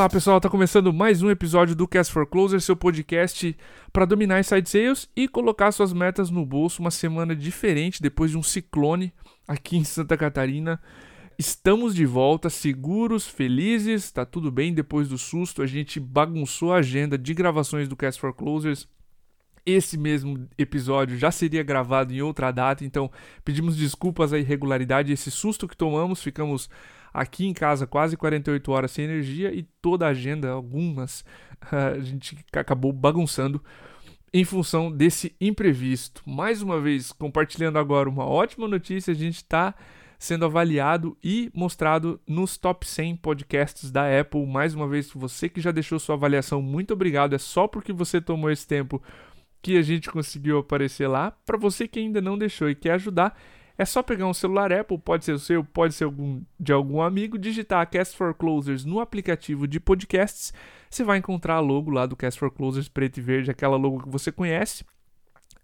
Olá pessoal, tá começando mais um episódio do Cast for Closer, seu podcast para dominar inside sales e colocar suas metas no bolso. Uma semana diferente depois de um ciclone aqui em Santa Catarina. Estamos de volta, seguros, felizes, tá tudo bem depois do susto. A gente bagunçou a agenda de gravações do Cast for Closers. Esse mesmo episódio já seria gravado em outra data, então pedimos desculpas à irregularidade, esse susto que tomamos, ficamos aqui em casa quase 48 horas sem energia e toda a agenda, algumas, a gente acabou bagunçando em função desse imprevisto. Mais uma vez, compartilhando agora uma ótima notícia, a gente está sendo avaliado e mostrado nos top 100 podcasts da Apple. Mais uma vez, você que já deixou sua avaliação, muito obrigado. É só porque você tomou esse tempo que a gente conseguiu aparecer lá. Para você que ainda não deixou e quer ajudar, é só pegar um celular Apple, pode ser o seu, pode ser algum, de algum amigo, digitar Cast for Closers no aplicativo de podcasts. Você vai encontrar a logo lá do Cast for Closers preto e verde, aquela logo que você conhece.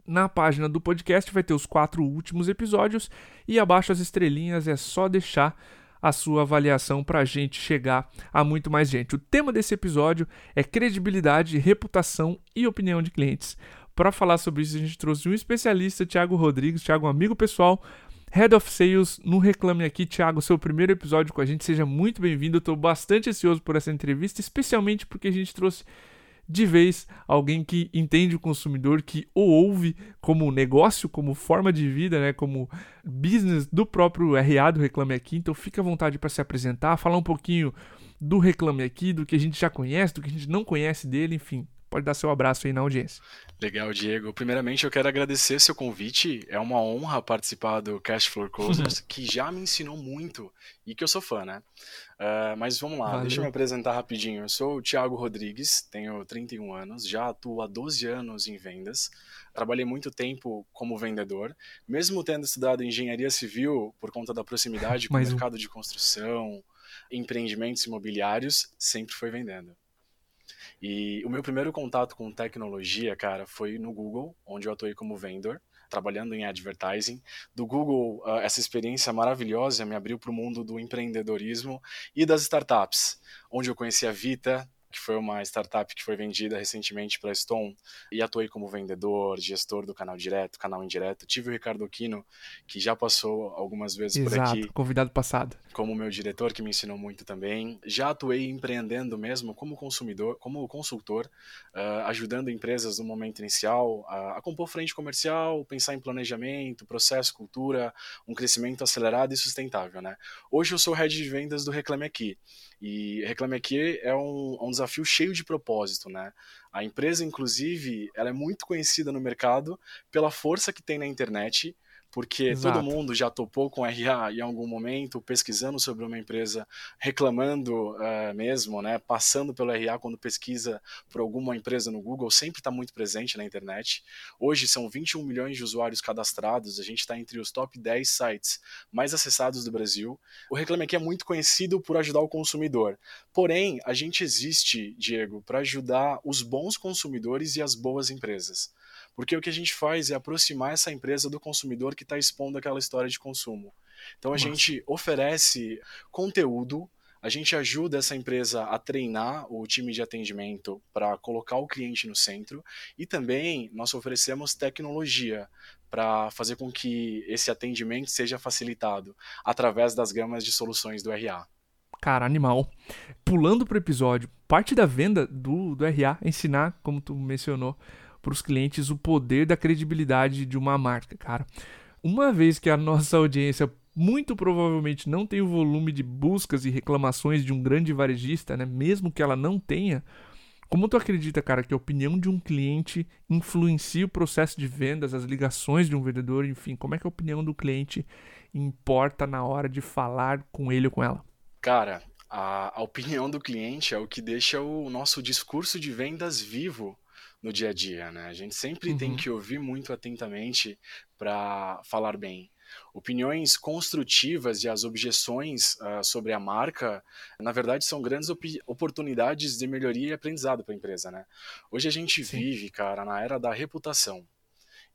Na página do podcast vai ter os quatro últimos episódios e abaixo as estrelinhas é só deixar a sua avaliação para a gente chegar a muito mais gente. O tema desse episódio é credibilidade, reputação e opinião de clientes. Para falar sobre isso, a gente trouxe um especialista, Thiago Rodrigues, Thiago, um amigo pessoal, Head of Sales no Reclame Aqui. Thiago, seu primeiro episódio com a gente, seja muito bem-vindo. Estou bastante ansioso por essa entrevista, especialmente porque a gente trouxe de vez alguém que entende o consumidor, que o ouve como negócio, como forma de vida, né, como business do próprio RA do Reclame Aqui. Então fique à vontade para se apresentar, falar um pouquinho do Reclame Aqui, do que a gente já conhece, do que a gente não conhece dele, enfim. Pode dar seu abraço aí na audiência. Legal, Diego. Primeiramente, eu quero agradecer seu convite. É uma honra participar do Cash Flow Closers, que já me ensinou muito e que eu sou fã, né? Uh, mas vamos lá, Valeu. deixa eu me apresentar rapidinho. Eu sou o Thiago Rodrigues, tenho 31 anos, já atuo há 12 anos em vendas. Trabalhei muito tempo como vendedor, mesmo tendo estudado engenharia civil por conta da proximidade com o mercado de construção, empreendimentos imobiliários, sempre foi vendendo. E o meu primeiro contato com tecnologia, cara, foi no Google, onde eu atuei como vendor, trabalhando em advertising. Do Google, uh, essa experiência maravilhosa me abriu para o mundo do empreendedorismo e das startups, onde eu conheci a Vita, que foi uma startup que foi vendida recentemente para a Stone, e atuei como vendedor, gestor do canal direto, canal indireto. Tive o Ricardo Aquino, que já passou algumas vezes Exato, por aqui. convidado passado. Como meu diretor, que me ensinou muito também. Já atuei empreendendo mesmo como consumidor, como consultor, uh, ajudando empresas no momento inicial a, a compor frente comercial, pensar em planejamento, processo, cultura, um crescimento acelerado e sustentável. Né? Hoje eu sou head de vendas do Reclame Aqui. E Reclame Aqui é um, um desafio cheio de propósito, né? A empresa, inclusive, ela é muito conhecida no mercado pela força que tem na internet porque Exato. todo mundo já topou com RA em algum momento, pesquisando sobre uma empresa, reclamando uh, mesmo, né, passando pelo RA quando pesquisa por alguma empresa no Google, sempre está muito presente na internet. Hoje são 21 milhões de usuários cadastrados, a gente está entre os top 10 sites mais acessados do Brasil. O Reclame Aqui é muito conhecido por ajudar o consumidor. Porém, a gente existe, Diego, para ajudar os bons consumidores e as boas empresas. Porque o que a gente faz é aproximar essa empresa do consumidor que está expondo aquela história de consumo. Então a Nossa. gente oferece conteúdo, a gente ajuda essa empresa a treinar o time de atendimento para colocar o cliente no centro e também nós oferecemos tecnologia para fazer com que esse atendimento seja facilitado através das gamas de soluções do RA. Cara, animal. Pulando para o episódio, parte da venda do, do RA ensinar, como tu mencionou, para os clientes o poder da credibilidade de uma marca, cara. Uma vez que a nossa audiência muito provavelmente não tem o volume de buscas e reclamações de um grande varejista, né? Mesmo que ela não tenha, como tu acredita, cara, que a opinião de um cliente influencia o processo de vendas, as ligações de um vendedor, enfim, como é que a opinião do cliente importa na hora de falar com ele ou com ela? Cara, a, a opinião do cliente é o que deixa o nosso discurso de vendas vivo no dia a dia, né? A gente sempre uhum. tem que ouvir muito atentamente para falar bem. Opiniões construtivas e as objeções uh, sobre a marca, na verdade, são grandes op oportunidades de melhoria e aprendizado para a empresa, né? Hoje a gente Sim. vive, cara, na era da reputação.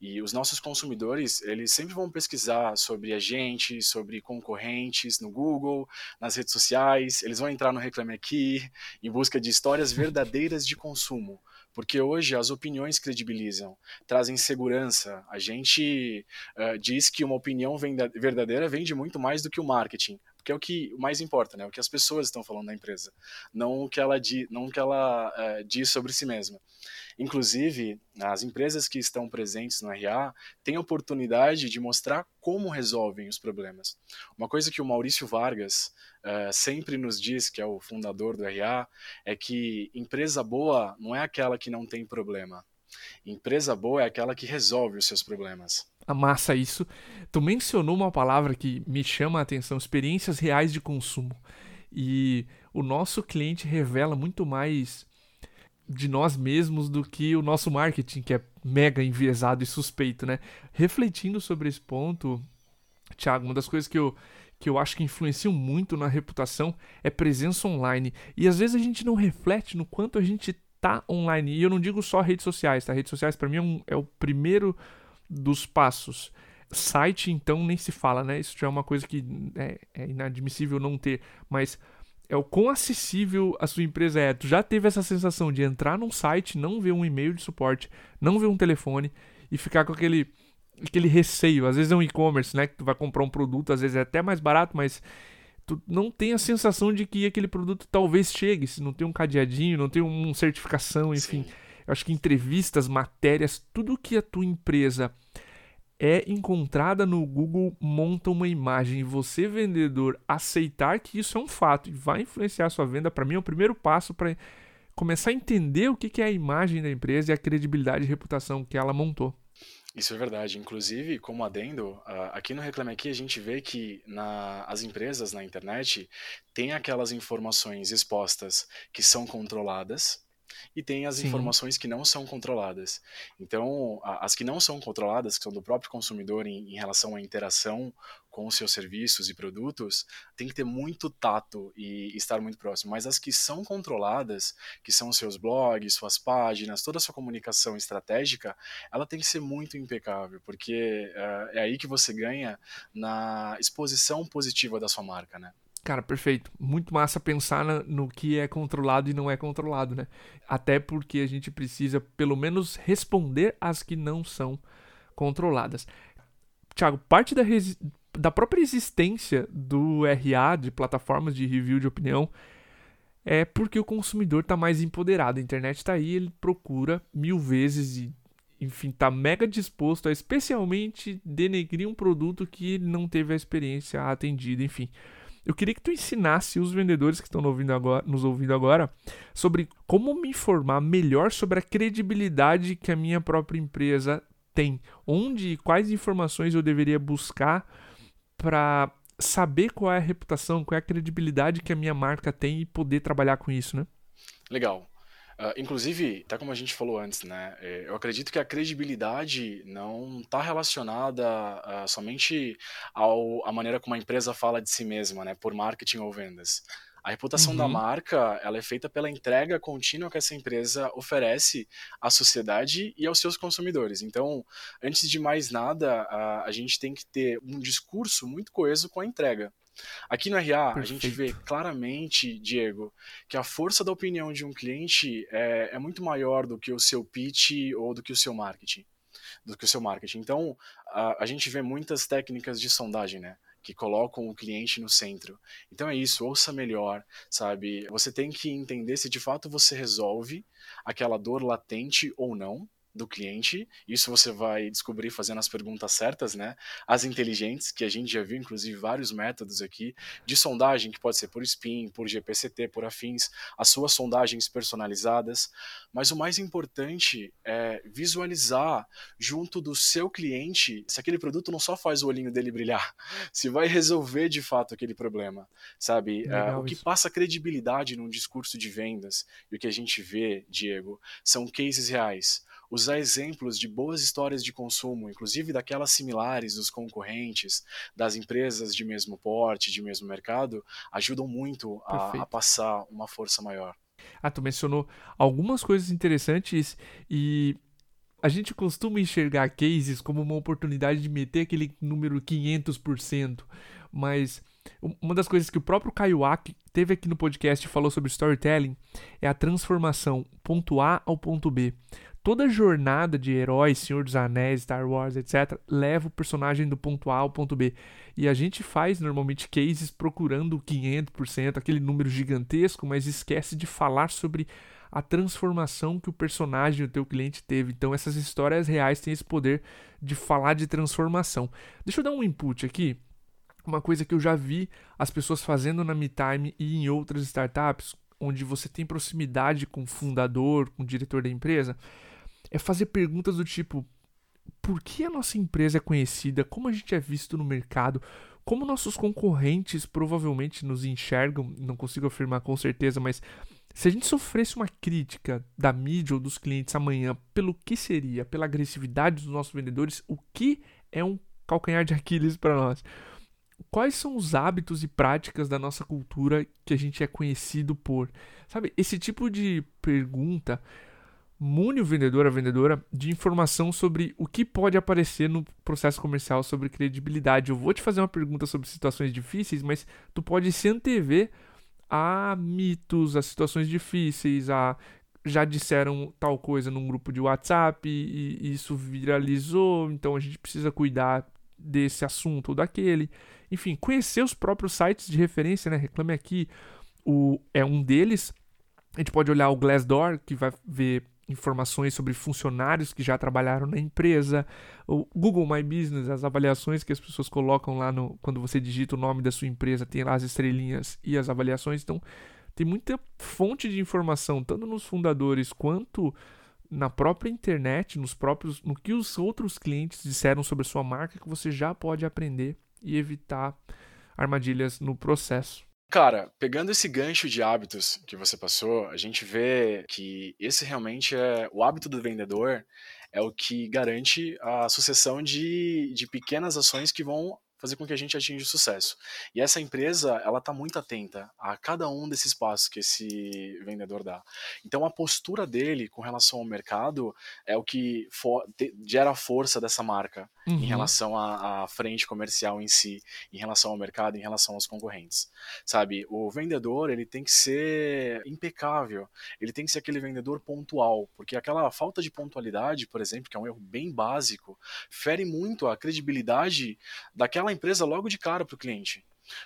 E os nossos consumidores, eles sempre vão pesquisar sobre a gente, sobre concorrentes no Google, nas redes sociais, eles vão entrar no Reclame Aqui em busca de histórias verdadeiras de consumo. Porque hoje as opiniões credibilizam, trazem segurança. A gente uh, diz que uma opinião verdadeira vende muito mais do que o marketing porque é o que mais importa, né? O que as pessoas estão falando da empresa, não o que ela, di, não o que ela é, diz sobre si mesma. Inclusive, as empresas que estão presentes no RA têm a oportunidade de mostrar como resolvem os problemas. Uma coisa que o Maurício Vargas é, sempre nos diz, que é o fundador do RA, é que empresa boa não é aquela que não tem problema. Empresa boa é aquela que resolve os seus problemas amassa isso. Tu mencionou uma palavra que me chama a atenção: experiências reais de consumo. E o nosso cliente revela muito mais de nós mesmos do que o nosso marketing, que é mega enviesado e suspeito, né? Refletindo sobre esse ponto, Thiago, uma das coisas que eu, que eu acho que influenciam muito na reputação é presença online. E às vezes a gente não reflete no quanto a gente tá online. E eu não digo só redes sociais, tá? Redes sociais para mim é, um, é o primeiro dos passos. Site, então, nem se fala, né? Isso já é uma coisa que é, é inadmissível não ter, mas é o quão acessível a sua empresa é. Tu já teve essa sensação de entrar num site, não ver um e-mail de suporte, não ver um telefone e ficar com aquele aquele receio. Às vezes é um e-commerce, né, que tu vai comprar um produto, às vezes é até mais barato, mas tu não tem a sensação de que aquele produto talvez chegue, se não tem um cadeadinho, não tem uma certificação, enfim. Sim. Eu acho que entrevistas, matérias, tudo que a tua empresa é encontrada no Google monta uma imagem e você vendedor aceitar que isso é um fato e vai influenciar a sua venda, para mim é o primeiro passo para começar a entender o que é a imagem da empresa e a credibilidade e reputação que ela montou. Isso é verdade. Inclusive, como adendo, aqui no Reclame Aqui a gente vê que na, as empresas na internet têm aquelas informações expostas que são controladas, e tem as Sim. informações que não são controladas. Então, as que não são controladas, que são do próprio consumidor em, em relação à interação com os seus serviços e produtos, tem que ter muito tato e estar muito próximo. Mas as que são controladas, que são os seus blogs, suas páginas, toda a sua comunicação estratégica, ela tem que ser muito impecável, porque uh, é aí que você ganha na exposição positiva da sua marca, né? Cara, perfeito. Muito massa pensar no que é controlado e não é controlado, né? Até porque a gente precisa, pelo menos, responder às que não são controladas. Tiago, parte da, da própria existência do RA, de plataformas de review de opinião, é porque o consumidor está mais empoderado. A internet está aí, ele procura mil vezes e, enfim, está mega disposto a especialmente denegrir um produto que não teve a experiência atendida, enfim. Eu queria que tu ensinasse os vendedores que estão nos ouvindo agora sobre como me informar melhor sobre a credibilidade que a minha própria empresa tem. Onde e quais informações eu deveria buscar para saber qual é a reputação, qual é a credibilidade que a minha marca tem e poder trabalhar com isso, né? Legal. Uh, inclusive, até como a gente falou antes, né, é, eu acredito que a credibilidade não está relacionada uh, somente ao, à maneira como a empresa fala de si mesma, né, por marketing ou vendas. A reputação uhum. da marca ela é feita pela entrega contínua que essa empresa oferece à sociedade e aos seus consumidores. Então, antes de mais nada, a, a gente tem que ter um discurso muito coeso com a entrega. Aqui no RA, Perfeito. a gente vê claramente, Diego, que a força da opinião de um cliente é, é muito maior do que o seu pitch ou do que o seu marketing. Do que o seu marketing. Então, a, a gente vê muitas técnicas de sondagem, né? que colocam o cliente no centro. Então é isso, ouça melhor, sabe? Você tem que entender se de fato você resolve aquela dor latente ou não, do cliente. Isso você vai descobrir fazendo as perguntas certas, né? As inteligentes, que a gente já viu, inclusive, vários métodos aqui de sondagem, que pode ser por SPIN, por GPCT, por afins, as suas sondagens personalizadas. Mas o mais importante é visualizar junto do seu cliente se aquele produto não só faz o olhinho dele brilhar, se vai resolver de fato aquele problema, sabe? Uh, o que passa credibilidade num discurso de vendas e o que a gente vê, Diego, são cases reais usar exemplos de boas histórias de consumo, inclusive daquelas similares dos concorrentes, das empresas de mesmo porte, de mesmo mercado, ajudam muito a, a passar uma força maior. Ah, tu mencionou algumas coisas interessantes e a gente costuma enxergar cases como uma oportunidade de meter aquele número 500%, mas uma das coisas que o próprio Caio Aki teve aqui no podcast e falou sobre storytelling é a transformação ponto A ao ponto B. Toda jornada de heróis, Senhor dos Anéis, Star Wars, etc., leva o personagem do ponto A ao ponto B. E a gente faz normalmente cases procurando 500%, aquele número gigantesco, mas esquece de falar sobre a transformação que o personagem, o teu cliente teve. Então essas histórias reais têm esse poder de falar de transformação. Deixa eu dar um input aqui. Uma coisa que eu já vi as pessoas fazendo na MeTime e em outras startups, onde você tem proximidade com o fundador, com o diretor da empresa, é fazer perguntas do tipo: por que a nossa empresa é conhecida? Como a gente é visto no mercado? Como nossos concorrentes provavelmente nos enxergam? Não consigo afirmar com certeza, mas se a gente sofresse uma crítica da mídia ou dos clientes amanhã, pelo que seria? Pela agressividade dos nossos vendedores, o que é um calcanhar de Aquiles para nós? Quais são os hábitos e práticas da nossa cultura que a gente é conhecido por? Sabe, esse tipo de pergunta mune o vendedor, a vendedora, de informação sobre o que pode aparecer no processo comercial sobre credibilidade. Eu vou te fazer uma pergunta sobre situações difíceis, mas tu pode se antever a mitos, a situações difíceis, a já disseram tal coisa num grupo de WhatsApp e, e isso viralizou, então a gente precisa cuidar desse assunto ou daquele. Enfim, conhecer os próprios sites de referência, né? Reclame Aqui o, é um deles. A gente pode olhar o Glassdoor, que vai ver informações sobre funcionários que já trabalharam na empresa, o Google My Business, as avaliações que as pessoas colocam lá no quando você digita o nome da sua empresa, tem lá as estrelinhas e as avaliações. Então, tem muita fonte de informação, tanto nos fundadores quanto na própria internet, nos próprios, no que os outros clientes disseram sobre a sua marca que você já pode aprender e evitar armadilhas no processo. Cara, pegando esse gancho de hábitos que você passou, a gente vê que esse realmente é o hábito do vendedor, é o que garante a sucessão de, de pequenas ações que vão fazer com que a gente atinja o sucesso. E essa empresa, ela está muito atenta a cada um desses passos que esse vendedor dá. Então, a postura dele com relação ao mercado é o que for, te, gera a força dessa marca uhum. em relação à, à, frente comercial em si, em relação ao mercado, em relação aos concorrentes. Sabe, o vendedor, ele tem que ser impecável, ele tem que ser aquele vendedor pontual, porque aquela falta de pontualidade, por exemplo, que é um erro bem básico, fere muito a credibilidade daquela empresa logo de cara para o cliente.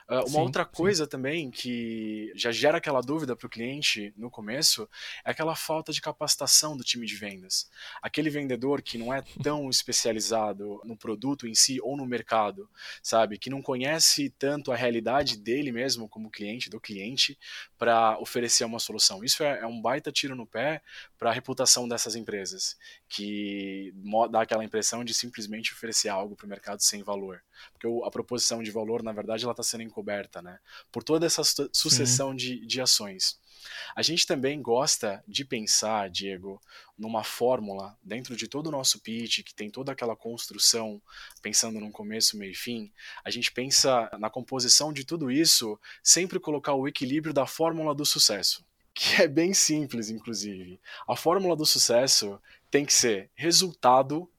Uh, uma sim, outra coisa sim. também que já gera aquela dúvida para o cliente no começo é aquela falta de capacitação do time de vendas. Aquele vendedor que não é tão especializado no produto em si ou no mercado, sabe? Que não conhece tanto a realidade dele mesmo como cliente, do cliente, para oferecer uma solução. Isso é, é um baita tiro no pé para a reputação dessas empresas, que dá aquela impressão de simplesmente oferecer algo para o mercado sem valor. Porque a proposição de valor, na verdade, ela está sendo encoberta, né? Por toda essa sucessão de, de ações. A gente também gosta de pensar, Diego, numa fórmula dentro de todo o nosso pitch, que tem toda aquela construção, pensando num começo, meio e fim. A gente pensa na composição de tudo isso, sempre colocar o equilíbrio da fórmula do sucesso, que é bem simples, inclusive. A fórmula do sucesso tem que ser resultado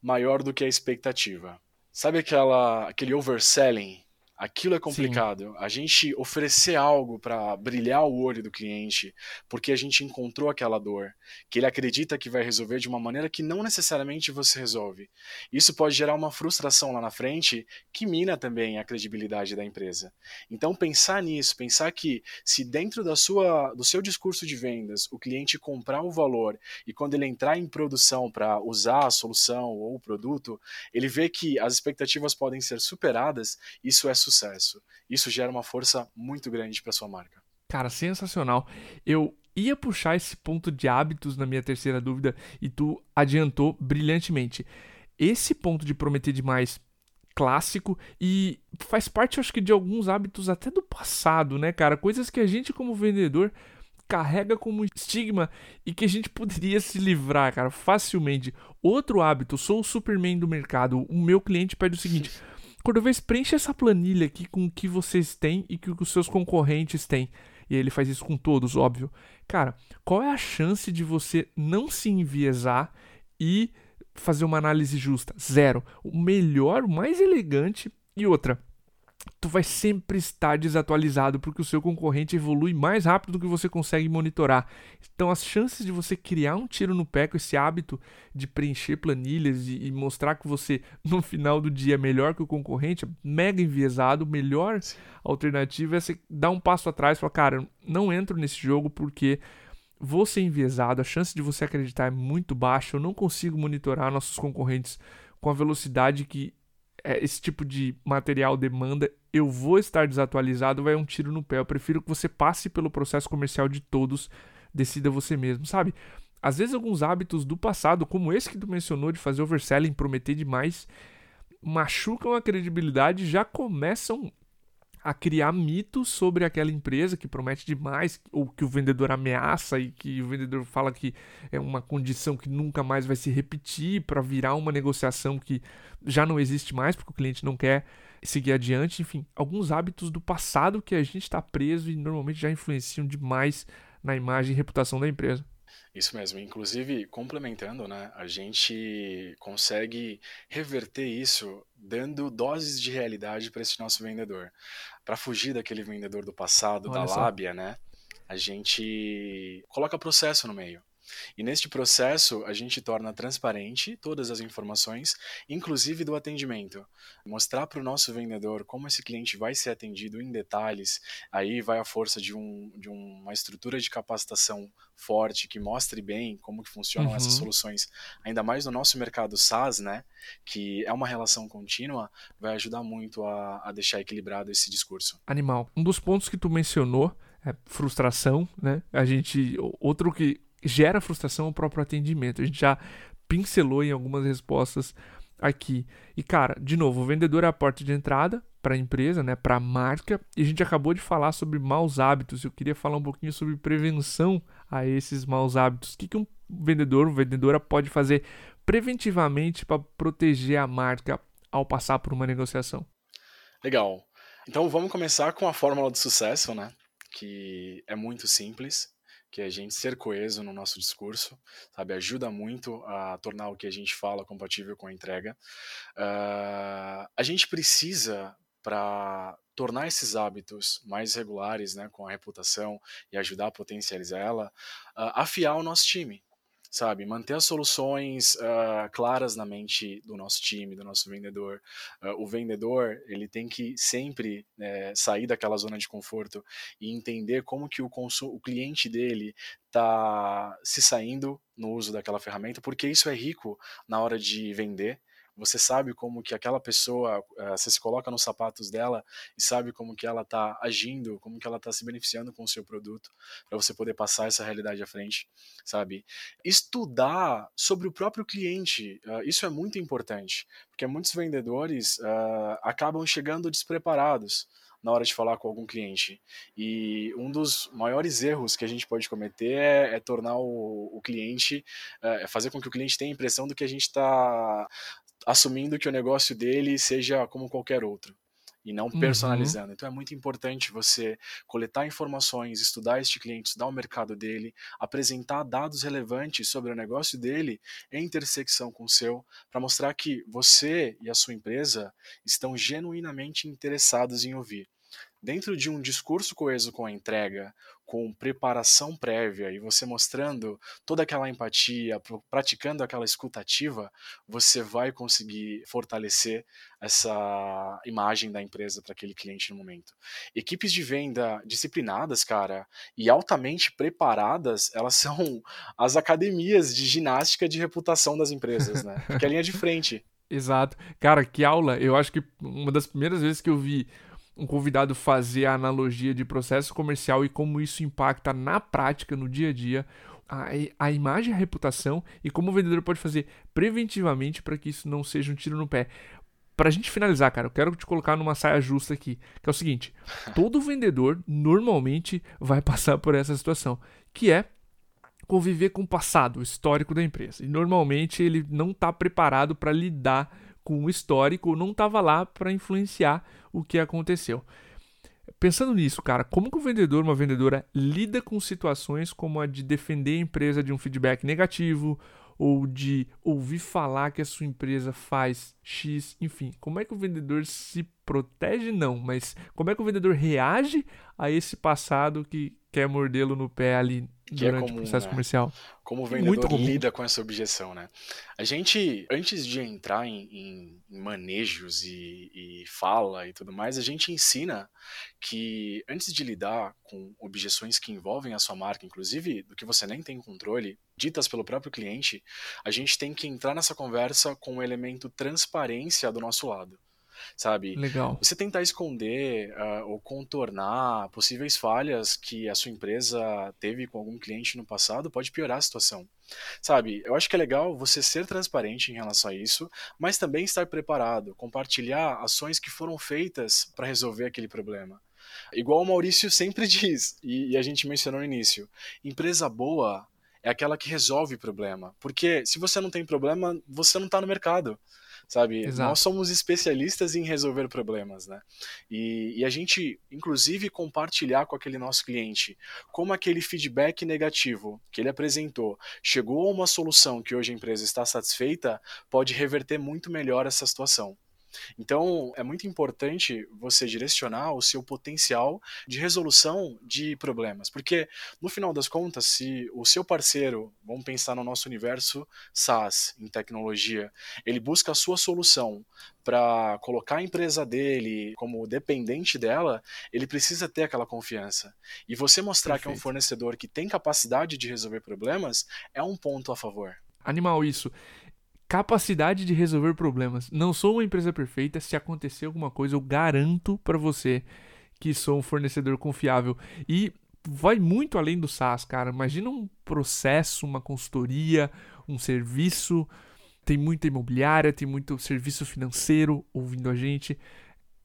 maior do que a expectativa. Sabe aquela, aquele overselling Aquilo é complicado. Sim. A gente oferecer algo para brilhar o olho do cliente, porque a gente encontrou aquela dor, que ele acredita que vai resolver de uma maneira que não necessariamente você resolve. Isso pode gerar uma frustração lá na frente, que mina também a credibilidade da empresa. Então pensar nisso, pensar que se dentro da sua do seu discurso de vendas, o cliente comprar o valor e quando ele entrar em produção para usar a solução ou o produto, ele vê que as expectativas podem ser superadas, isso é sucesso. Isso gera uma força muito grande para sua marca. Cara, sensacional. Eu ia puxar esse ponto de hábitos na minha terceira dúvida e tu adiantou brilhantemente. Esse ponto de prometer demais clássico e faz parte, acho que, de alguns hábitos até do passado, né, cara? Coisas que a gente, como vendedor, carrega como estigma e que a gente poderia se livrar, cara, facilmente. Outro hábito, sou o Superman do mercado. O meu cliente pede o seguinte: Cordovez, preenche essa planilha aqui com o que vocês têm e que os seus concorrentes têm. E ele faz isso com todos, óbvio. Cara, qual é a chance de você não se enviesar e fazer uma análise justa. Zero. O melhor, o mais elegante e outra tu vai sempre estar desatualizado porque o seu concorrente evolui mais rápido do que você consegue monitorar. Então as chances de você criar um tiro no pé com esse hábito de preencher planilhas e, e mostrar que você no final do dia é melhor que o concorrente, é mega enviesado, melhor alternativa é você dar um passo atrás e falar, cara, não entro nesse jogo porque vou ser enviesado, a chance de você acreditar é muito baixa, eu não consigo monitorar nossos concorrentes com a velocidade que é, esse tipo de material demanda, eu vou estar desatualizado, vai um tiro no pé. Eu prefiro que você passe pelo processo comercial de todos, decida você mesmo, sabe? Às vezes alguns hábitos do passado, como esse que tu mencionou de fazer overselling, prometer demais, machucam a credibilidade, já começam a criar mitos sobre aquela empresa que promete demais, ou que o vendedor ameaça e que o vendedor fala que é uma condição que nunca mais vai se repetir para virar uma negociação que já não existe mais porque o cliente não quer seguir adiante. Enfim, alguns hábitos do passado que a gente está preso e normalmente já influenciam demais na imagem e reputação da empresa. Isso mesmo. Inclusive, complementando, né, a gente consegue reverter isso dando doses de realidade para esse nosso vendedor. Para fugir daquele vendedor do passado, Olha da só. lábia, né? A gente coloca processo no meio. E neste processo, a gente torna transparente todas as informações, inclusive do atendimento. Mostrar para o nosso vendedor como esse cliente vai ser atendido em detalhes, aí vai a força de, um, de uma estrutura de capacitação forte que mostre bem como que funcionam uhum. essas soluções, ainda mais no nosso mercado SaaS, né, que é uma relação contínua, vai ajudar muito a, a deixar equilibrado esse discurso. Animal. Um dos pontos que tu mencionou é frustração, né? A gente outro que gera frustração o próprio atendimento. A gente já pincelou em algumas respostas aqui. E cara, de novo, o vendedor é a porta de entrada para a empresa, né, para a marca. E a gente acabou de falar sobre maus hábitos. Eu queria falar um pouquinho sobre prevenção a esses maus hábitos. O que, que um vendedor, uma vendedora pode fazer preventivamente para proteger a marca ao passar por uma negociação? Legal. Então vamos começar com a fórmula do sucesso, né? Que é muito simples que a gente ser coeso no nosso discurso, sabe? Ajuda muito a tornar o que a gente fala compatível com a entrega. Uh, a gente precisa, para tornar esses hábitos mais regulares, né, com a reputação e ajudar a potencializar ela, uh, afiar o nosso time, sabe? Manter as soluções uh, claras na mente do nosso time, do nosso vendedor. Uh, o vendedor, ele tem que sempre né, sair daquela zona de conforto e entender como que o, o cliente dele está se saindo no uso daquela ferramenta, porque isso é rico na hora de vender, você sabe como que aquela pessoa, uh, você se coloca nos sapatos dela e sabe como que ela está agindo, como que ela está se beneficiando com o seu produto, para você poder passar essa realidade à frente, sabe? Estudar sobre o próprio cliente, uh, isso é muito importante, porque muitos vendedores uh, acabam chegando despreparados na hora de falar com algum cliente. E um dos maiores erros que a gente pode cometer é, é tornar o, o cliente, é fazer com que o cliente tenha a impressão do que a gente está assumindo que o negócio dele seja como qualquer outro e não uhum. personalizando. Uhum. Então é muito importante você coletar informações, estudar este cliente, estudar o mercado dele, apresentar dados relevantes sobre o negócio dele em intersecção com o seu, para mostrar que você e a sua empresa estão genuinamente interessados em ouvir dentro de um discurso coeso com a entrega, com preparação prévia e você mostrando toda aquela empatia, praticando aquela escutativa, você vai conseguir fortalecer essa imagem da empresa para aquele cliente no momento. Equipes de venda disciplinadas, cara, e altamente preparadas, elas são as academias de ginástica de reputação das empresas, né? Que é a linha de frente. Exato. Cara, que aula. Eu acho que uma das primeiras vezes que eu vi um convidado fazer a analogia de processo comercial e como isso impacta na prática, no dia a dia, a, a imagem a reputação e como o vendedor pode fazer preventivamente para que isso não seja um tiro no pé. Para a gente finalizar, cara, eu quero te colocar numa saia justa aqui, que é o seguinte: todo vendedor normalmente vai passar por essa situação, que é conviver com o passado, o histórico da empresa. E normalmente ele não está preparado para lidar com o histórico, não estava lá para influenciar o que aconteceu. Pensando nisso, cara, como que o vendedor, uma vendedora, lida com situações como a de defender a empresa de um feedback negativo, ou de ouvir falar que a sua empresa faz X, enfim, como é que o vendedor se protege? Não, mas como é que o vendedor reage a esse passado que quer mordê-lo no pé ali que é durante é comum, o processo né? comercial? Como o vendedor lida com essa objeção, né? A gente, antes de entrar em, em, manejos e, e fala e tudo mais, a gente ensina que antes de lidar com objeções que envolvem a sua marca, inclusive do que você nem tem controle, ditas pelo próprio cliente, a gente tem que entrar nessa conversa com o elemento transparência do nosso lado sabe? Legal. Você tentar esconder uh, ou contornar possíveis falhas que a sua empresa teve com algum cliente no passado pode piorar a situação. Sabe, eu acho que é legal você ser transparente em relação a isso, mas também estar preparado, compartilhar ações que foram feitas para resolver aquele problema. Igual o Maurício sempre diz, e, e a gente mencionou no início, empresa boa é aquela que resolve problema. Porque se você não tem problema, você não está no mercado sabe? Exato. Nós somos especialistas em resolver problemas, né? E, e, a gente, inclusive, compartilhar com aquele nosso cliente como aquele feedback negativo que ele apresentou chegou a uma solução que hoje a empresa está satisfeita, pode reverter muito melhor essa situação. Então, é muito importante você direcionar o seu potencial de resolução de problemas, porque no final das contas, se o seu parceiro, vamos pensar no nosso universo SaaS, em tecnologia, ele busca a sua solução para colocar a empresa dele como dependente dela, ele precisa ter aquela confiança. E você mostrar Perfeito. que é um fornecedor que tem capacidade de resolver problemas é um ponto a favor. Animal isso capacidade de resolver problemas. Não sou uma empresa perfeita. Se acontecer alguma coisa, eu garanto para você que sou um fornecedor confiável. E vai muito além do SaaS, cara. Imagina um processo, uma consultoria, um serviço. Tem muita imobiliária, tem muito serviço financeiro ouvindo a gente.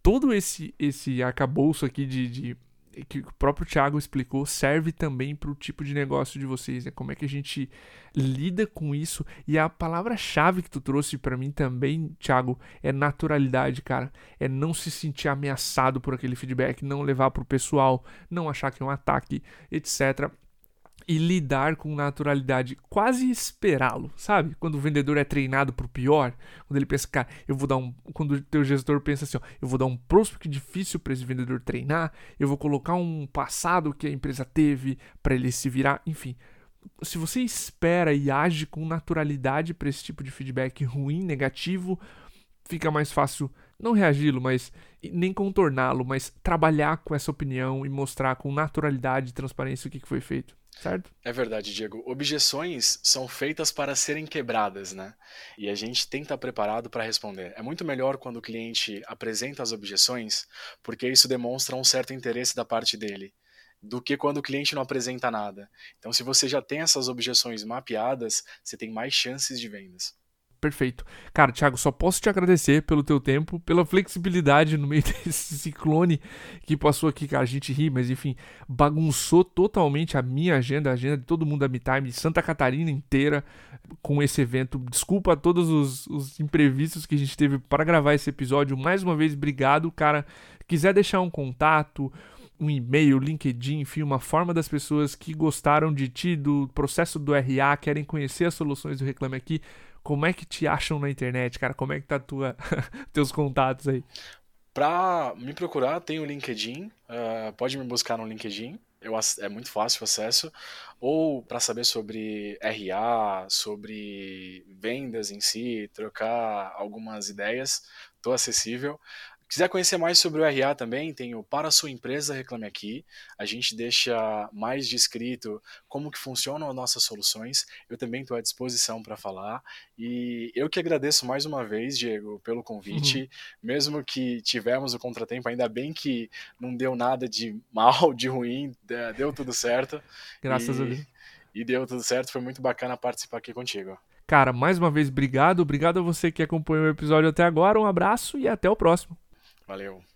Todo esse esse arcabouço aqui de, de que o próprio Thiago explicou, serve também para o tipo de negócio de vocês, né? Como é que a gente lida com isso? E a palavra-chave que tu trouxe para mim também, Thiago, é naturalidade, cara. É não se sentir ameaçado por aquele feedback, não levar pro pessoal, não achar que é um ataque, etc e lidar com naturalidade, quase esperá-lo, sabe? Quando o vendedor é treinado pro pior, quando ele pensa, cara, eu vou dar um, quando o teu gestor pensa assim, ó, eu vou dar um prospect difícil para esse vendedor treinar, eu vou colocar um passado que a empresa teve para ele se virar, enfim. Se você espera e age com naturalidade para esse tipo de feedback ruim, negativo, fica mais fácil não reagi-lo, mas nem contorná-lo, mas trabalhar com essa opinião e mostrar com naturalidade e transparência o que foi feito certo? É verdade, Diego. Objeções são feitas para serem quebradas, né? E a gente tem que estar preparado para responder. É muito melhor quando o cliente apresenta as objeções, porque isso demonstra um certo interesse da parte dele, do que quando o cliente não apresenta nada. Então, se você já tem essas objeções mapeadas, você tem mais chances de vendas. Perfeito. Cara, Thiago, só posso te agradecer pelo teu tempo, pela flexibilidade no meio desse ciclone que passou aqui, cara. A gente ri, mas enfim, bagunçou totalmente a minha agenda, a agenda de todo mundo da MeTime, Santa Catarina inteira, com esse evento. Desculpa todos os, os imprevistos que a gente teve para gravar esse episódio. Mais uma vez, obrigado, cara. Quiser deixar um contato, um e-mail, LinkedIn, enfim, uma forma das pessoas que gostaram de ti, do processo do RA, querem conhecer as soluções do Reclame Aqui, como é que te acham na internet, cara? Como é que tá tua, teus contatos aí? Pra me procurar, tem o LinkedIn. Uh, pode me buscar no LinkedIn. Eu, é muito fácil o acesso. Ou para saber sobre RA, sobre vendas em si, trocar algumas ideias, estou acessível. Quiser conhecer mais sobre o RA também, tem o Para Sua Empresa Reclame Aqui. A gente deixa mais descrito como que funcionam as nossas soluções. Eu também estou à disposição para falar. E eu que agradeço mais uma vez, Diego, pelo convite. Uhum. Mesmo que tivemos o contratempo, ainda bem que não deu nada de mal, de ruim, deu tudo certo. Graças e, a Deus. E deu tudo certo, foi muito bacana participar aqui contigo. Cara, mais uma vez, obrigado. Obrigado a você que acompanhou o episódio até agora. Um abraço e até o próximo. Valeu.